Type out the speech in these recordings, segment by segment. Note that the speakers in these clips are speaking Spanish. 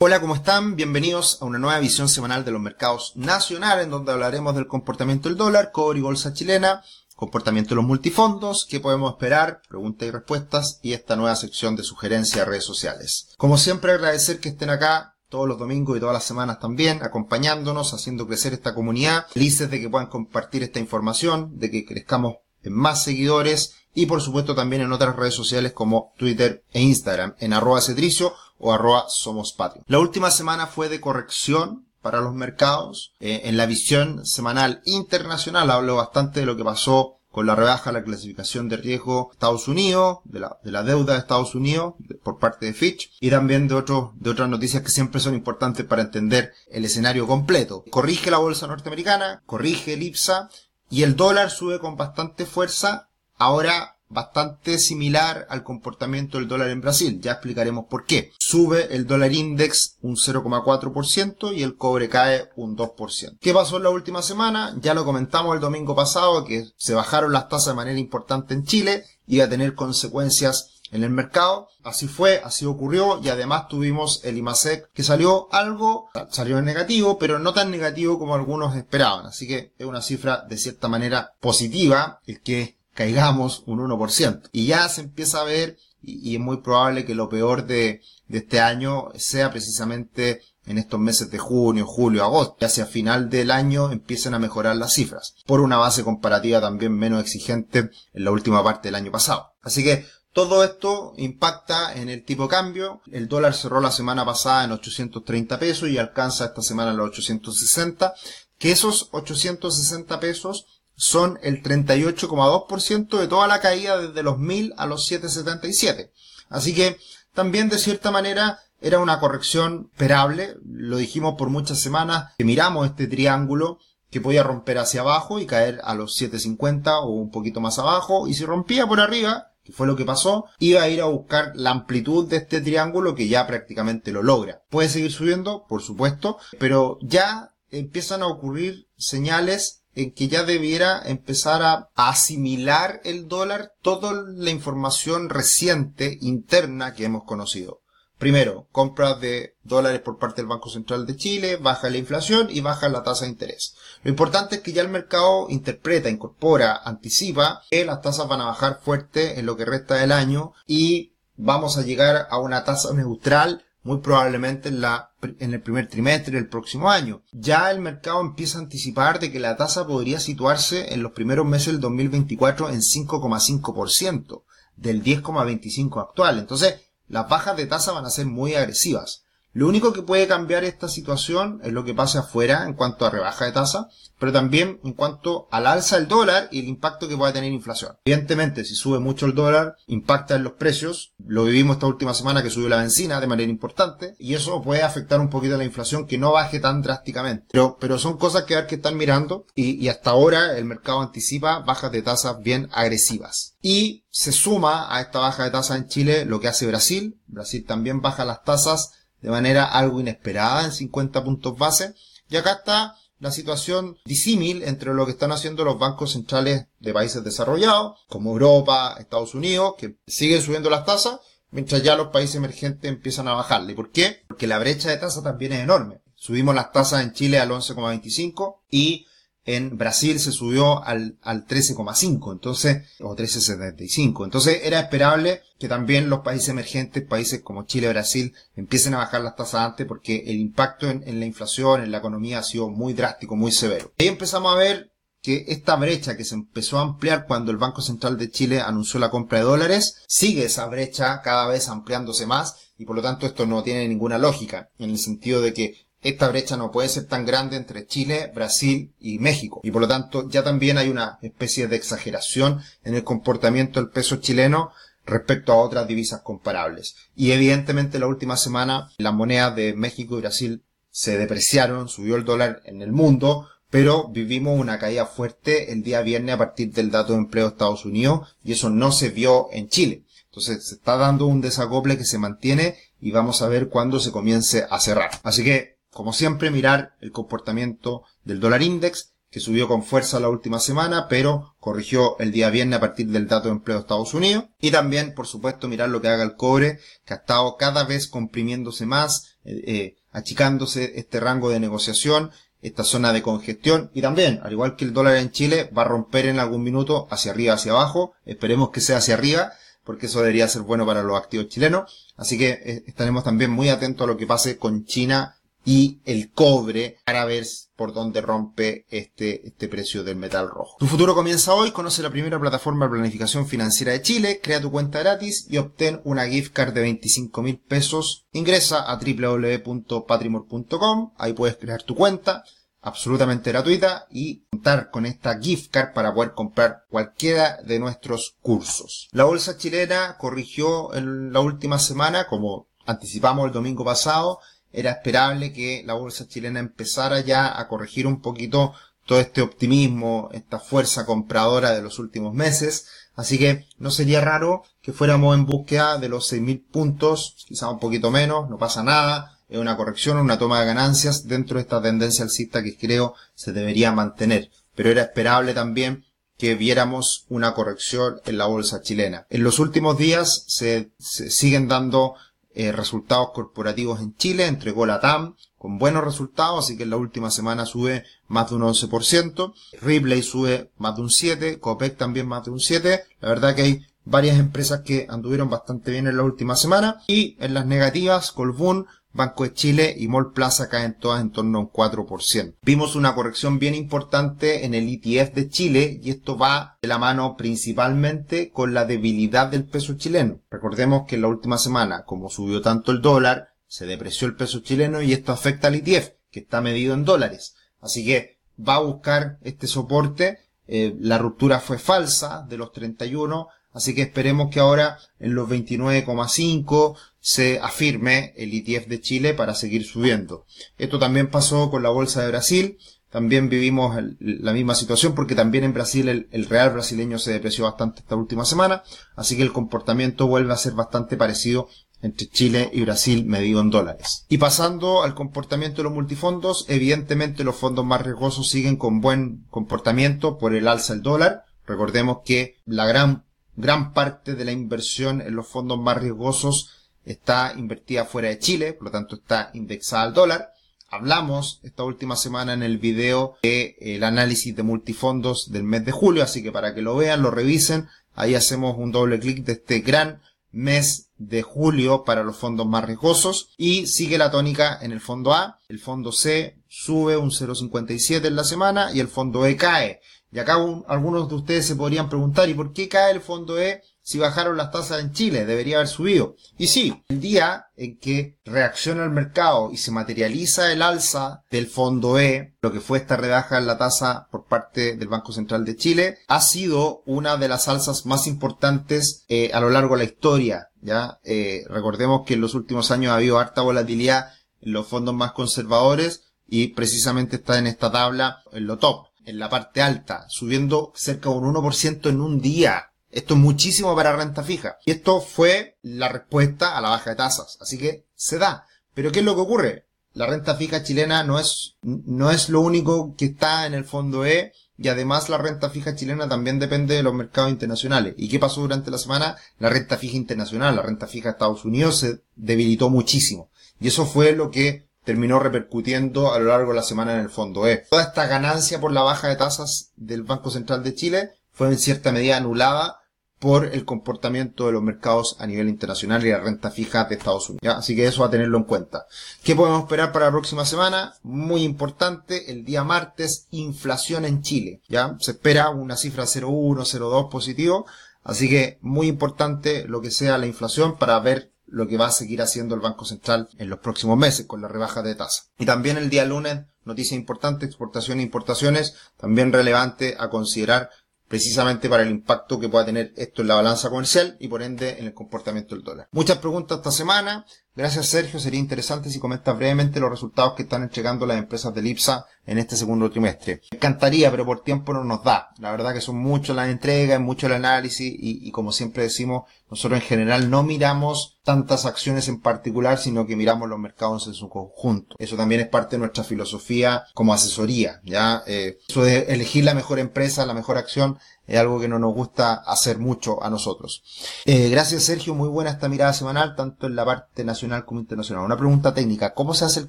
Hola, ¿cómo están? Bienvenidos a una nueva visión semanal de los mercados nacionales, en donde hablaremos del comportamiento del dólar, cobre y bolsa chilena, comportamiento de los multifondos, qué podemos esperar, preguntas y respuestas, y esta nueva sección de sugerencias a redes sociales. Como siempre, agradecer que estén acá todos los domingos y todas las semanas también, acompañándonos, haciendo crecer esta comunidad, felices de que puedan compartir esta información, de que crezcamos en más seguidores y por supuesto también en otras redes sociales como Twitter e Instagram, en arroba cetricio o somos patrio. La última semana fue de corrección para los mercados. Eh, en la visión semanal internacional hablo bastante de lo que pasó con la rebaja la clasificación de riesgo de Estados Unidos, de la, de la deuda de Estados Unidos por parte de Fitch y también de de otras noticias que siempre son importantes para entender el escenario completo. Corrige la bolsa norteamericana, corrige el IPSA y el dólar sube con bastante fuerza. Ahora bastante similar al comportamiento del dólar en Brasil. Ya explicaremos por qué. Sube el dólar index un 0,4% y el cobre cae un 2%. ¿Qué pasó en la última semana? Ya lo comentamos el domingo pasado que se bajaron las tasas de manera importante en Chile. Iba a tener consecuencias en el mercado. Así fue, así ocurrió y además tuvimos el IMASEC que salió algo, salió en negativo, pero no tan negativo como algunos esperaban. Así que es una cifra de cierta manera positiva, el que caigamos un 1%. Y ya se empieza a ver, y, es muy probable que lo peor de, este año sea precisamente en estos meses de junio, julio, agosto. Y hacia final del año empiezan a mejorar las cifras, por una base comparativa también menos exigente en la última parte del año pasado. Así que todo esto impacta en el tipo de cambio. El dólar cerró la semana pasada en 830 pesos y alcanza esta semana los 860. Que esos 860 pesos son el 38,2% de toda la caída desde los 1000 a los 777. Así que también de cierta manera era una corrección esperable. Lo dijimos por muchas semanas que miramos este triángulo que podía romper hacia abajo y caer a los 750 o un poquito más abajo. Y si rompía por arriba, que fue lo que pasó, iba a ir a buscar la amplitud de este triángulo que ya prácticamente lo logra. Puede seguir subiendo, por supuesto, pero ya empiezan a ocurrir señales en que ya debiera empezar a asimilar el dólar toda la información reciente interna que hemos conocido. Primero, compras de dólares por parte del Banco Central de Chile, baja la inflación y baja la tasa de interés. Lo importante es que ya el mercado interpreta, incorpora, anticipa que las tasas van a bajar fuerte en lo que resta del año y vamos a llegar a una tasa neutral muy probablemente en, la, en el primer trimestre del próximo año. Ya el mercado empieza a anticipar de que la tasa podría situarse en los primeros meses del 2024 en 5,5% del 10,25 actual. Entonces, las bajas de tasa van a ser muy agresivas. Lo único que puede cambiar esta situación es lo que pase afuera en cuanto a rebaja de tasa, pero también en cuanto al alza del dólar y el impacto que pueda tener inflación. Evidentemente, si sube mucho el dólar, impacta en los precios. Lo vivimos esta última semana que subió la benzina de manera importante y eso puede afectar un poquito a la inflación que no baje tan drásticamente. Pero, pero son cosas que hay que estar mirando y, y hasta ahora el mercado anticipa bajas de tasas bien agresivas. Y se suma a esta baja de tasas en Chile lo que hace Brasil. Brasil también baja las tasas de manera algo inesperada en 50 puntos base. Y acá está la situación disímil entre lo que están haciendo los bancos centrales de países desarrollados, como Europa, Estados Unidos, que siguen subiendo las tasas, mientras ya los países emergentes empiezan a bajarle. ¿Por qué? Porque la brecha de tasa también es enorme. Subimos las tasas en Chile al 11,25 y en Brasil se subió al, al 13,5, entonces, o 13,75. Entonces era esperable que también los países emergentes, países como Chile, Brasil, empiecen a bajar las tasas antes porque el impacto en, en la inflación, en la economía ha sido muy drástico, muy severo. Ahí empezamos a ver que esta brecha que se empezó a ampliar cuando el Banco Central de Chile anunció la compra de dólares, sigue esa brecha cada vez ampliándose más y por lo tanto esto no tiene ninguna lógica en el sentido de que esta brecha no puede ser tan grande entre Chile, Brasil y México. Y por lo tanto ya también hay una especie de exageración en el comportamiento del peso chileno respecto a otras divisas comparables. Y evidentemente la última semana las monedas de México y Brasil se depreciaron, subió el dólar en el mundo, pero vivimos una caída fuerte el día viernes a partir del dato de empleo de Estados Unidos y eso no se vio en Chile. Entonces se está dando un desacople que se mantiene y vamos a ver cuándo se comience a cerrar. Así que como siempre, mirar el comportamiento del dólar index, que subió con fuerza la última semana, pero corrigió el día viernes a partir del dato de empleo de Estados Unidos. Y también, por supuesto, mirar lo que haga el cobre, que ha estado cada vez comprimiéndose más eh, eh, achicándose este rango de negociación, esta zona de congestión y también, al igual que el dólar en Chile, va a romper en algún minuto hacia arriba, hacia abajo. Esperemos que sea hacia arriba, porque eso debería ser bueno para los activos chilenos. Así que eh, estaremos también muy atentos a lo que pase con China y el cobre para ver por dónde rompe este, este precio del metal rojo. Tu futuro comienza hoy, conoce la primera plataforma de planificación financiera de Chile, crea tu cuenta gratis y obtén una gift card de 25 mil pesos. Ingresa a www.patrimor.com, ahí puedes crear tu cuenta, absolutamente gratuita y contar con esta gift card para poder comprar cualquiera de nuestros cursos. La bolsa chilena corrigió en la última semana, como anticipamos el domingo pasado, era esperable que la bolsa chilena empezara ya a corregir un poquito todo este optimismo, esta fuerza compradora de los últimos meses. Así que no sería raro que fuéramos en búsqueda de los 6.000 puntos, quizá un poquito menos, no pasa nada. Es una corrección, una toma de ganancias dentro de esta tendencia alcista que creo se debería mantener. Pero era esperable también que viéramos una corrección en la bolsa chilena. En los últimos días se, se siguen dando eh, resultados corporativos en Chile, entregó la TAM con buenos resultados, así que en la última semana sube más de un 11%, Ripley sube más de un 7%, Copec también más de un 7%, la verdad que hay varias empresas que anduvieron bastante bien en la última semana, y en las negativas, Colbún Banco de Chile y Mall Plaza caen todas en torno a un 4%. Vimos una corrección bien importante en el ETF de Chile y esto va de la mano principalmente con la debilidad del peso chileno. Recordemos que en la última semana, como subió tanto el dólar, se depreció el peso chileno y esto afecta al ETF, que está medido en dólares. Así que va a buscar este soporte. Eh, la ruptura fue falsa de los 31, así que esperemos que ahora en los 29,5 se afirme el ETF de Chile para seguir subiendo. Esto también pasó con la bolsa de Brasil. También vivimos la misma situación porque también en Brasil el, real brasileño se depreció bastante esta última semana. Así que el comportamiento vuelve a ser bastante parecido entre Chile y Brasil medido en dólares. Y pasando al comportamiento de los multifondos, evidentemente los fondos más riesgosos siguen con buen comportamiento por el alza del dólar. Recordemos que la gran, gran parte de la inversión en los fondos más riesgosos está invertida fuera de Chile, por lo tanto está indexada al dólar. Hablamos esta última semana en el video del el análisis de multifondos del mes de julio, así que para que lo vean, lo revisen, ahí hacemos un doble clic de este gran mes de julio para los fondos más riesgosos y sigue la tónica en el fondo A, el fondo C sube un 0.57 en la semana y el fondo E cae. Y acá algunos de ustedes se podrían preguntar, ¿y por qué cae el fondo E si bajaron las tasas en Chile, debería haber subido. Y sí, el día en que reacciona el mercado y se materializa el alza del fondo E, lo que fue esta rebaja en la tasa por parte del Banco Central de Chile, ha sido una de las alzas más importantes eh, a lo largo de la historia. Ya eh, recordemos que en los últimos años ha habido harta volatilidad en los fondos más conservadores y precisamente está en esta tabla en lo top, en la parte alta, subiendo cerca de un 1% en un día. Esto es muchísimo para renta fija. Y esto fue la respuesta a la baja de tasas. Así que se da. Pero ¿qué es lo que ocurre? La renta fija chilena no es, no es lo único que está en el fondo E y además la renta fija chilena también depende de los mercados internacionales. ¿Y qué pasó durante la semana? La renta fija internacional, la renta fija de Estados Unidos se debilitó muchísimo. Y eso fue lo que terminó repercutiendo a lo largo de la semana en el fondo E. Toda esta ganancia por la baja de tasas del Banco Central de Chile fue en cierta medida anulada por el comportamiento de los mercados a nivel internacional y la renta fija de Estados Unidos. Así que eso a tenerlo en cuenta. ¿Qué podemos esperar para la próxima semana? Muy importante, el día martes, inflación en Chile. ¿ya? Se espera una cifra 0,1, 0,2 positivo. Así que muy importante lo que sea la inflación para ver lo que va a seguir haciendo el Banco Central en los próximos meses con la rebaja de tasa. Y también el día lunes, noticia importante, exportación e importaciones, también relevante a considerar precisamente para el impacto que pueda tener esto en la balanza comercial y por ende en el comportamiento del dólar. Muchas preguntas esta semana. Gracias Sergio, sería interesante si comentas brevemente los resultados que están entregando las empresas del IPSA en este segundo trimestre. Me encantaría, pero por tiempo no nos da. La verdad que son muchas las entregas, mucho el análisis y, y como siempre decimos, nosotros en general no miramos tantas acciones en particular, sino que miramos los mercados en su conjunto. Eso también es parte de nuestra filosofía como asesoría, ¿ya? Eh, eso de elegir la mejor empresa, la mejor acción, es algo que no nos gusta hacer mucho a nosotros. Eh, gracias Sergio, muy buena esta mirada semanal, tanto en la parte nacional como internacional. Una pregunta técnica, ¿cómo se hace el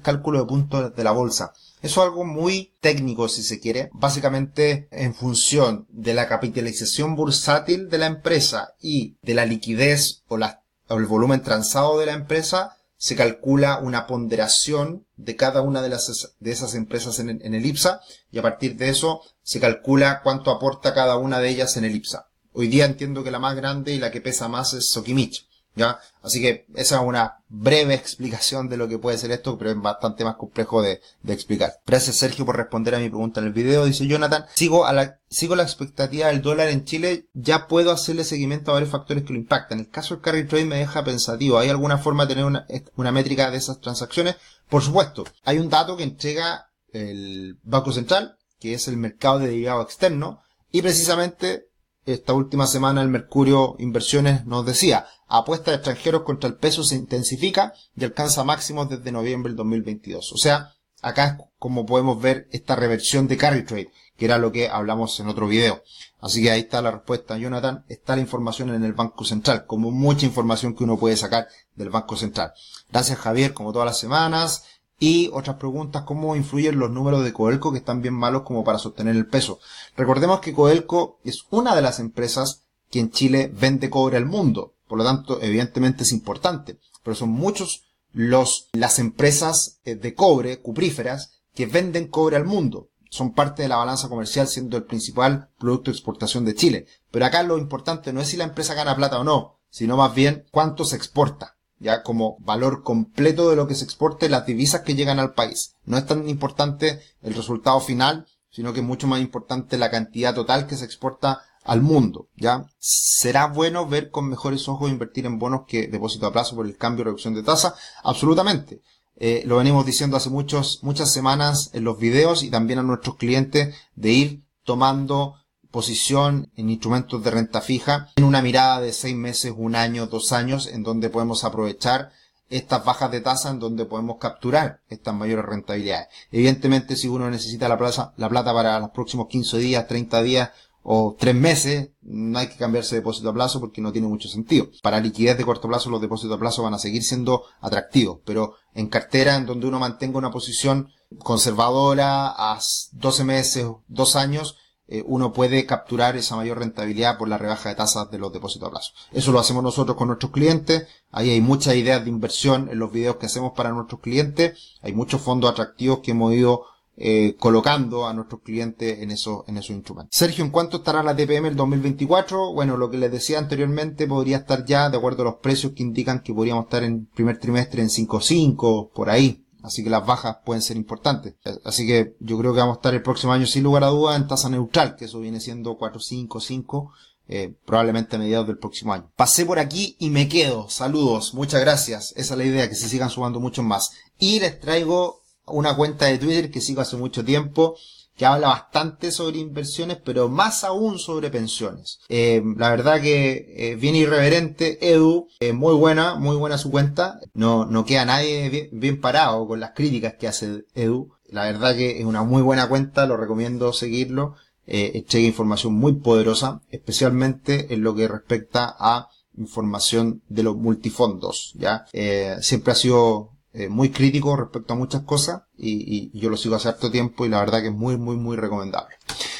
cálculo de puntos de la bolsa? Eso es algo muy técnico, si se quiere. Básicamente, en función de la capitalización bursátil de la empresa y de la liquidez o, o el volumen transado de la empresa, se calcula una ponderación de cada una de, esas empresas en en el IPSA y a partir de eso se calcula cuánto aporta cada una de ellas en el IPSA. Hoy día entiendo que la más grande y la que pesa más es Sokimich. ¿ya? Así que esa es una breve explicación de lo que puede ser esto, pero es bastante más complejo de, de, explicar. Gracias Sergio por responder a mi pregunta en el video. Dice Jonathan, sigo a la, sigo la expectativa del dólar en Chile, ya puedo hacerle seguimiento a varios factores que lo impactan. El caso del carry trade me deja pensativo. ¿Hay alguna forma de tener una, una métrica de esas transacciones? Por supuesto, hay un dato que entrega el Banco Central, que es el mercado de derivado externo, y precisamente esta última semana el Mercurio Inversiones nos decía, apuesta de extranjeros contra el peso se intensifica y alcanza máximos desde noviembre del 2022. O sea, acá es como podemos ver esta reversión de carry trade, que era lo que hablamos en otro video. Así que ahí está la respuesta, Jonathan. Está la información en el Banco Central, como mucha información que uno puede sacar del Banco Central. Gracias Javier, como todas las semanas. Y otras preguntas, ¿cómo influyen los números de Coelco que están bien malos como para sostener el peso? Recordemos que Coelco es una de las empresas que en Chile vende cobre al mundo. Por lo tanto, evidentemente es importante. Pero son muchos los, las empresas eh, de cobre, cupríferas, que venden cobre al mundo. Son parte de la balanza comercial siendo el principal producto de exportación de Chile. Pero acá lo importante no es si la empresa gana plata o no, sino más bien cuánto se exporta ya como valor completo de lo que se exporte, las divisas que llegan al país. No es tan importante el resultado final, sino que es mucho más importante la cantidad total que se exporta al mundo, ¿ya? ¿Será bueno ver con mejores ojos invertir en bonos que depósito a plazo por el cambio o reducción de tasa? Absolutamente. Eh, lo venimos diciendo hace muchos, muchas semanas en los videos y también a nuestros clientes de ir tomando posición en instrumentos de renta fija en una mirada de seis meses, un año, dos años, en donde podemos aprovechar estas bajas de tasa en donde podemos capturar estas mayores rentabilidades. Evidentemente, si uno necesita la plata, la plata para los próximos 15 días, 30 días o 3 meses, no hay que cambiarse de depósito a plazo porque no tiene mucho sentido. Para liquidez de corto plazo, los depósitos a plazo van a seguir siendo atractivos, pero en cartera en donde uno mantenga una posición conservadora a 12 meses, 2 años, eh, uno puede capturar esa mayor rentabilidad por la rebaja de tasas de los depósitos a plazo. Eso lo hacemos nosotros con nuestros clientes. Ahí hay muchas ideas de inversión en los videos que hacemos para nuestros clientes. Hay muchos fondos atractivos que hemos ido eh, colocando a nuestros clientes en esos, en instrumentos. Sergio, ¿en cuánto estará la TPM el 2024? Bueno, lo que les decía anteriormente podría estar ya, de acuerdo a los precios que indican que podríamos estar en primer trimestre en 5.5, por ahí. Así que las bajas pueden ser importantes. Así que yo creo que vamos a estar el próximo año sin lugar a duda en tasa neutral, que eso viene siendo 4.55, eh, probablemente a mediados del próximo año. Pasé por aquí y me quedo. Saludos, muchas gracias. Esa es la idea, que se sigan sumando muchos más. Y les traigo una cuenta de Twitter que sigo hace mucho tiempo que habla bastante sobre inversiones, pero más aún sobre pensiones. Eh, la verdad que eh, bien irreverente, Edu, eh, muy buena, muy buena su cuenta. No, no queda nadie bien, parado con las críticas que hace Edu. La verdad que es una muy buena cuenta, lo recomiendo seguirlo. Eh, información muy poderosa, especialmente en lo que respecta a información de los multifondos, ya. Eh, siempre ha sido eh, muy crítico respecto a muchas cosas y, y, yo lo sigo hace harto tiempo y la verdad que es muy, muy, muy recomendable.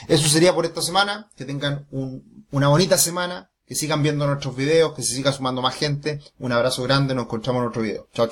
Eso sería por esta semana. Que tengan un, una bonita semana. Que sigan viendo nuestros videos, que se siga sumando más gente. Un abrazo grande, nos encontramos en otro video. Chao.